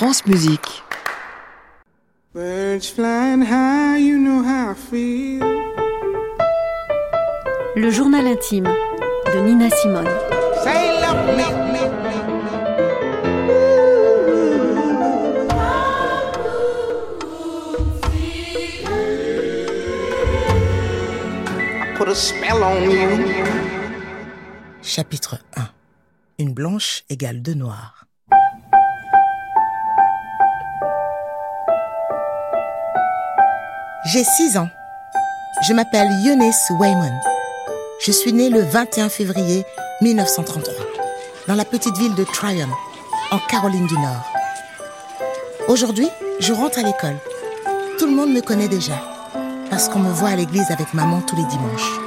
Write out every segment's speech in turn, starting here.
France Musique. Birds flying high, you know how I feel. Le journal intime de Nina Simone. Chapitre 1 Une blanche égale deux noirs. J'ai 6 ans. Je m'appelle Eunice Wayman. Je suis née le 21 février 1933 dans la petite ville de Tryon, en Caroline du Nord. Aujourd'hui, je rentre à l'école. Tout le monde me connaît déjà parce qu'on me voit à l'église avec maman tous les dimanches.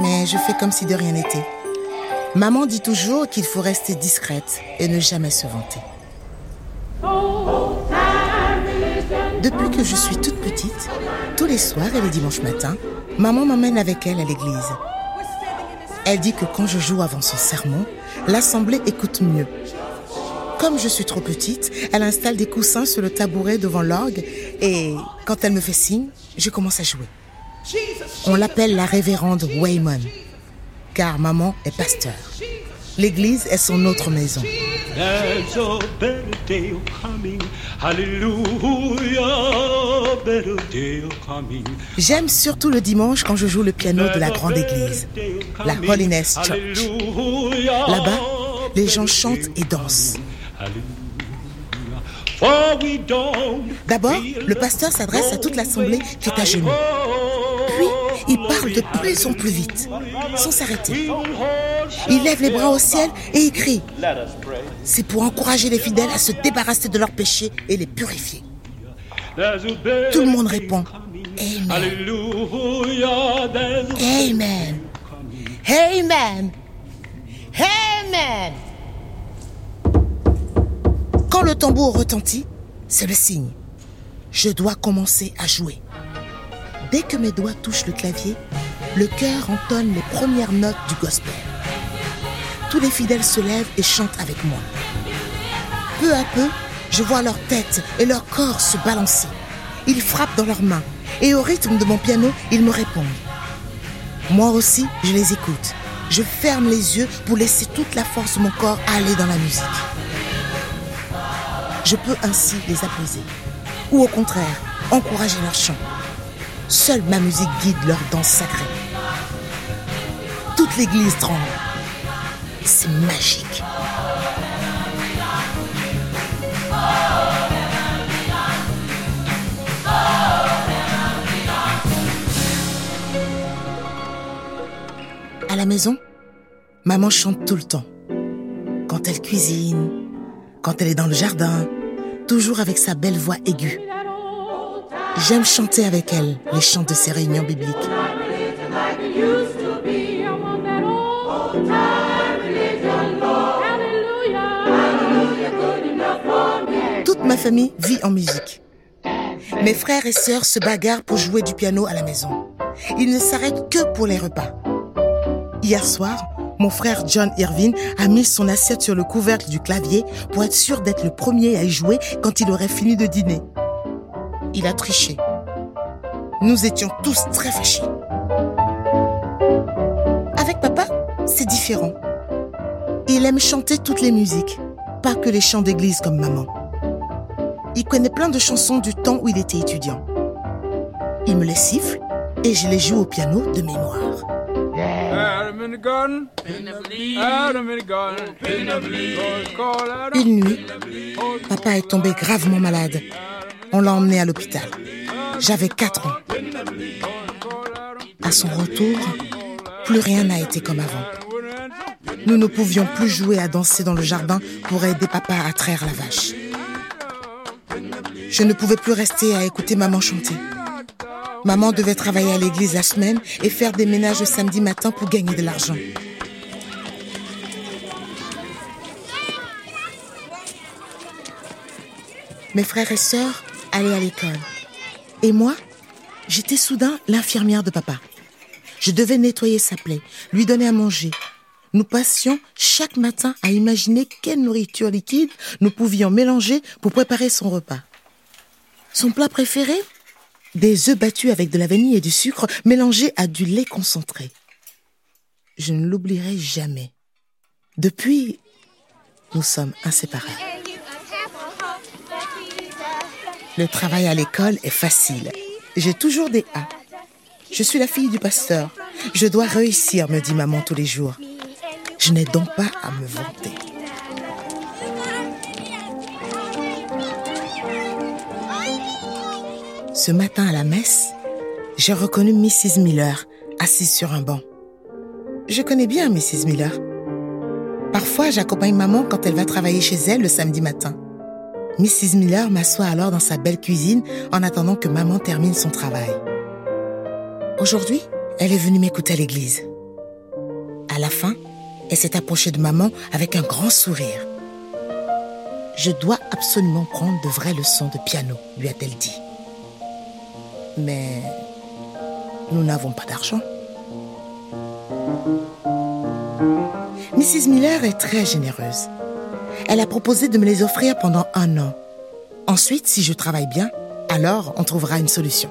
Mais je fais comme si de rien n'était. Maman dit toujours qu'il faut rester discrète et ne jamais se vanter. Depuis que je suis toute petite, tous les soirs et les dimanches matins, maman m'emmène avec elle à l'église. Elle dit que quand je joue avant son sermon, l'assemblée écoute mieux. Comme je suis trop petite, elle installe des coussins sur le tabouret devant l'orgue et quand elle me fait signe, je commence à jouer. On l'appelle la révérende Wayman, car maman est pasteur. L'église est son autre maison. J'aime surtout le dimanche quand je joue le piano de la grande église, la Holiness Church. Là-bas, les gens chantent et dansent. D'abord, le pasteur s'adresse à toute l'assemblée qui est à genoux. De plus en plus vite, sans s'arrêter. Il lève les bras au ciel et il crie. C'est pour encourager les fidèles à se débarrasser de leurs péchés et les purifier. Tout le monde répond Amen. Amen. Amen. Amen. Quand le tambour retentit, c'est le signe. Je dois commencer à jouer. Dès que mes doigts touchent le clavier, le cœur entonne les premières notes du gospel. Tous les fidèles se lèvent et chantent avec moi. Peu à peu, je vois leur tête et leur corps se balancer. Ils frappent dans leurs mains et au rythme de mon piano, ils me répondent. Moi aussi, je les écoute. Je ferme les yeux pour laisser toute la force de mon corps aller dans la musique. Je peux ainsi les apaiser ou au contraire encourager leur chant. Seule ma musique guide leur danse sacrée. Toute l'église tremble. C'est magique. À la maison, maman chante tout le temps. Quand elle cuisine, quand elle est dans le jardin, toujours avec sa belle voix aiguë. J'aime chanter avec elle les chants de ces réunions bibliques. Toute ma famille vit en musique. Mes frères et sœurs se bagarrent pour jouer du piano à la maison. Ils ne s'arrêtent que pour les repas. Hier soir, mon frère John Irvine a mis son assiette sur le couvercle du clavier pour être sûr d'être le premier à y jouer quand il aurait fini de dîner. Il a triché. Nous étions tous très fâchés. Avec papa, c'est différent. Il aime chanter toutes les musiques, pas que les chants d'église comme maman. Il connaît plein de chansons du temps où il était étudiant. Il me les siffle et je les joue au piano de mémoire. Une nuit, papa est tombé gravement malade. On l'a emmené à l'hôpital. J'avais 4 ans. À son retour, plus rien n'a été comme avant. Nous ne pouvions plus jouer à danser dans le jardin pour aider papa à traire la vache. Je ne pouvais plus rester à écouter maman chanter. Maman devait travailler à l'église la semaine et faire des ménages le samedi matin pour gagner de l'argent. Mes frères et sœurs allaient à l'école. Et moi, j'étais soudain l'infirmière de papa. Je devais nettoyer sa plaie, lui donner à manger, nous passions chaque matin à imaginer quelle nourriture liquide nous pouvions mélanger pour préparer son repas. Son plat préféré? Des œufs battus avec de la vanille et du sucre mélangés à du lait concentré. Je ne l'oublierai jamais. Depuis, nous sommes inséparables. Le travail à l'école est facile. J'ai toujours des A. Je suis la fille du pasteur. Je dois réussir, me dit maman tous les jours. Je n'ai donc pas à me vanter. Ce matin à la messe, j'ai reconnu Mrs. Miller assise sur un banc. Je connais bien Mrs. Miller. Parfois, j'accompagne maman quand elle va travailler chez elle le samedi matin. Mrs. Miller m'assoit alors dans sa belle cuisine en attendant que maman termine son travail. Aujourd'hui, elle est venue m'écouter à l'église. À la fin, elle s'est approchée de maman avec un grand sourire. Je dois absolument prendre de vraies leçons de piano, lui a-t-elle dit. Mais nous n'avons pas d'argent. Mrs. Miller est très généreuse. Elle a proposé de me les offrir pendant un an. Ensuite, si je travaille bien, alors on trouvera une solution.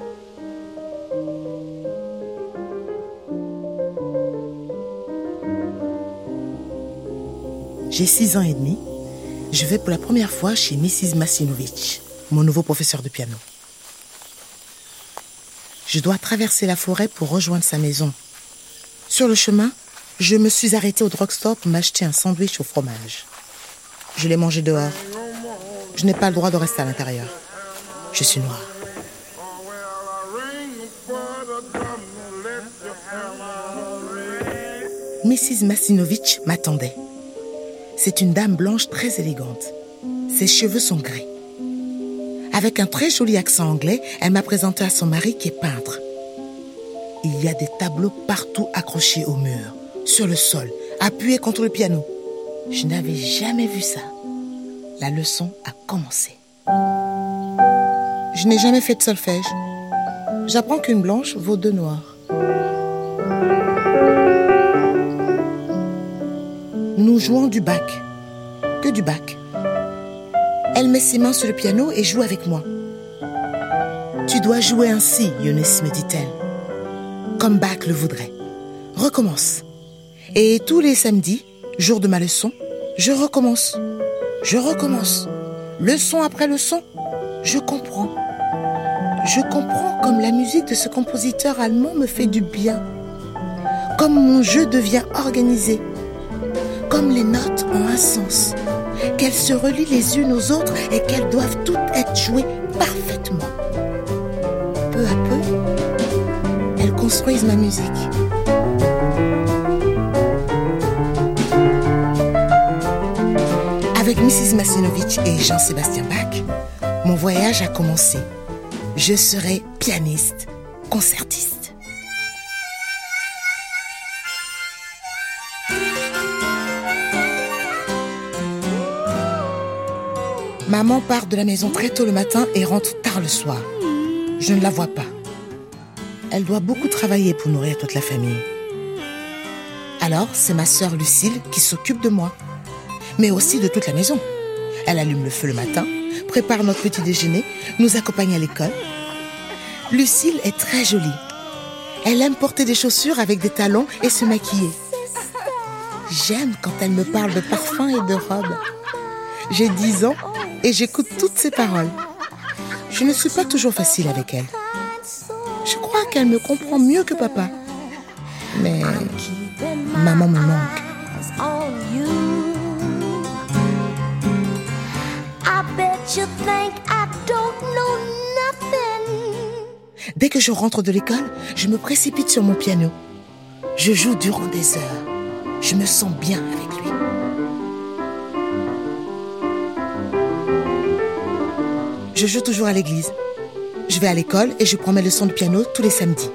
J'ai six ans et demi. Je vais pour la première fois chez Mrs. Masinovich, mon nouveau professeur de piano. Je dois traverser la forêt pour rejoindre sa maison. Sur le chemin, je me suis arrêtée au drugstore pour m'acheter un sandwich au fromage. Je l'ai mangé dehors. Je n'ai pas le droit de rester à l'intérieur. Je suis noire. Mrs. Masinovich m'attendait. C'est une dame blanche très élégante. Ses cheveux sont gris. Avec un très joli accent anglais, elle m'a présenté à son mari qui est peintre. Il y a des tableaux partout accrochés au mur, sur le sol, appuyés contre le piano. Je n'avais jamais vu ça. La leçon a commencé. Je n'ai jamais fait de solfège. J'apprends qu'une blanche vaut deux noirs. Nous jouons du bac. Que du bac. Elle met ses mains sur le piano et joue avec moi. Tu dois jouer ainsi, Eunice, me dit-elle. Comme Bach le voudrait. Recommence. Et tous les samedis, jour de ma leçon, je recommence. Je recommence. Leçon après leçon, je comprends. Je comprends comme la musique de ce compositeur allemand me fait du bien. Comme mon jeu devient organisé. Comme les notes ont un sens qu'elles se relient les unes aux autres et qu'elles doivent toutes être jouées parfaitement. Peu à peu, elles construisent ma musique. Avec Mrs. Masinovich et Jean-Sébastien Bach, mon voyage a commencé. Je serai pianiste, concertiste. Maman part de la maison très tôt le matin et rentre tard le soir. Je ne la vois pas. Elle doit beaucoup travailler pour nourrir toute la famille. Alors, c'est ma sœur Lucille qui s'occupe de moi, mais aussi de toute la maison. Elle allume le feu le matin, prépare notre petit déjeuner, nous accompagne à l'école. Lucille est très jolie. Elle aime porter des chaussures avec des talons et se maquiller. J'aime quand elle me parle de parfum et de robes. J'ai 10 ans et j'écoute toutes ses paroles. Je ne suis pas toujours facile avec elle. Je crois qu'elle me comprend mieux que papa. Mais maman me manque. Dès que je rentre de l'école, je me précipite sur mon piano. Je joue durant des heures. Je me sens bien avec lui. Je joue toujours à l'église. Je vais à l'école et je prends mes leçons de piano tous les samedis.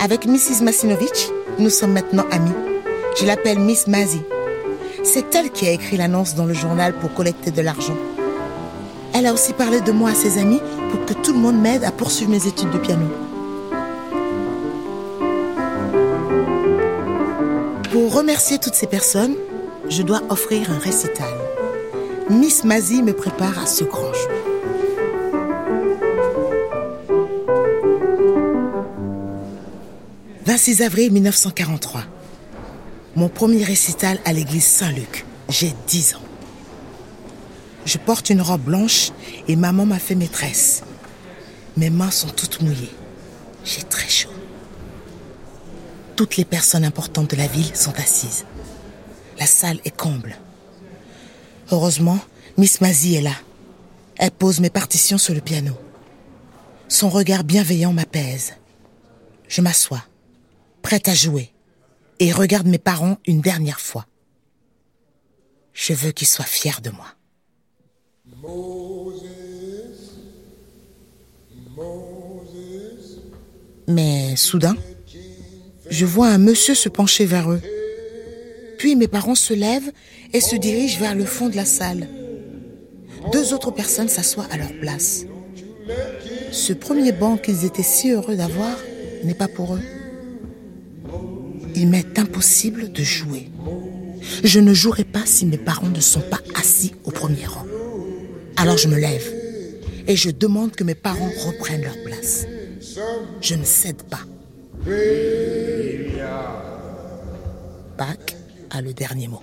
Avec Mrs. Masinovich, nous sommes maintenant amis. Je l'appelle Miss Mazie. C'est elle qui a écrit l'annonce dans le journal pour collecter de l'argent. Elle a aussi parlé de moi à ses amis pour que tout le monde m'aide à poursuivre mes études de piano. Pour remercier toutes ces personnes, je dois offrir un récital. Miss Mazie me prépare à ce grand jour. « 26 avril 1943. Mon premier récital à l'église Saint-Luc. J'ai 10 ans. Je porte une robe blanche et maman m'a fait maîtresse. Mes mains sont toutes mouillées. J'ai très chaud. Toutes les personnes importantes de la ville sont assises. La salle est comble. Heureusement, Miss Mazie est là. Elle pose mes partitions sur le piano. Son regard bienveillant m'apaise. Je m'assois, prête à jouer, et regarde mes parents une dernière fois. Je veux qu'ils soient fiers de moi. Mais soudain, je vois un monsieur se pencher vers eux. Puis mes parents se lèvent et se dirigent vers le fond de la salle. Deux autres personnes s'assoient à leur place. Ce premier banc qu'ils étaient si heureux d'avoir n'est pas pour eux. Il m'est impossible de jouer. Je ne jouerai pas si mes parents ne sont pas assis au premier rang. Alors je me lève et je demande que mes parents reprennent leur place. Je ne cède pas. Bach a le dernier mot.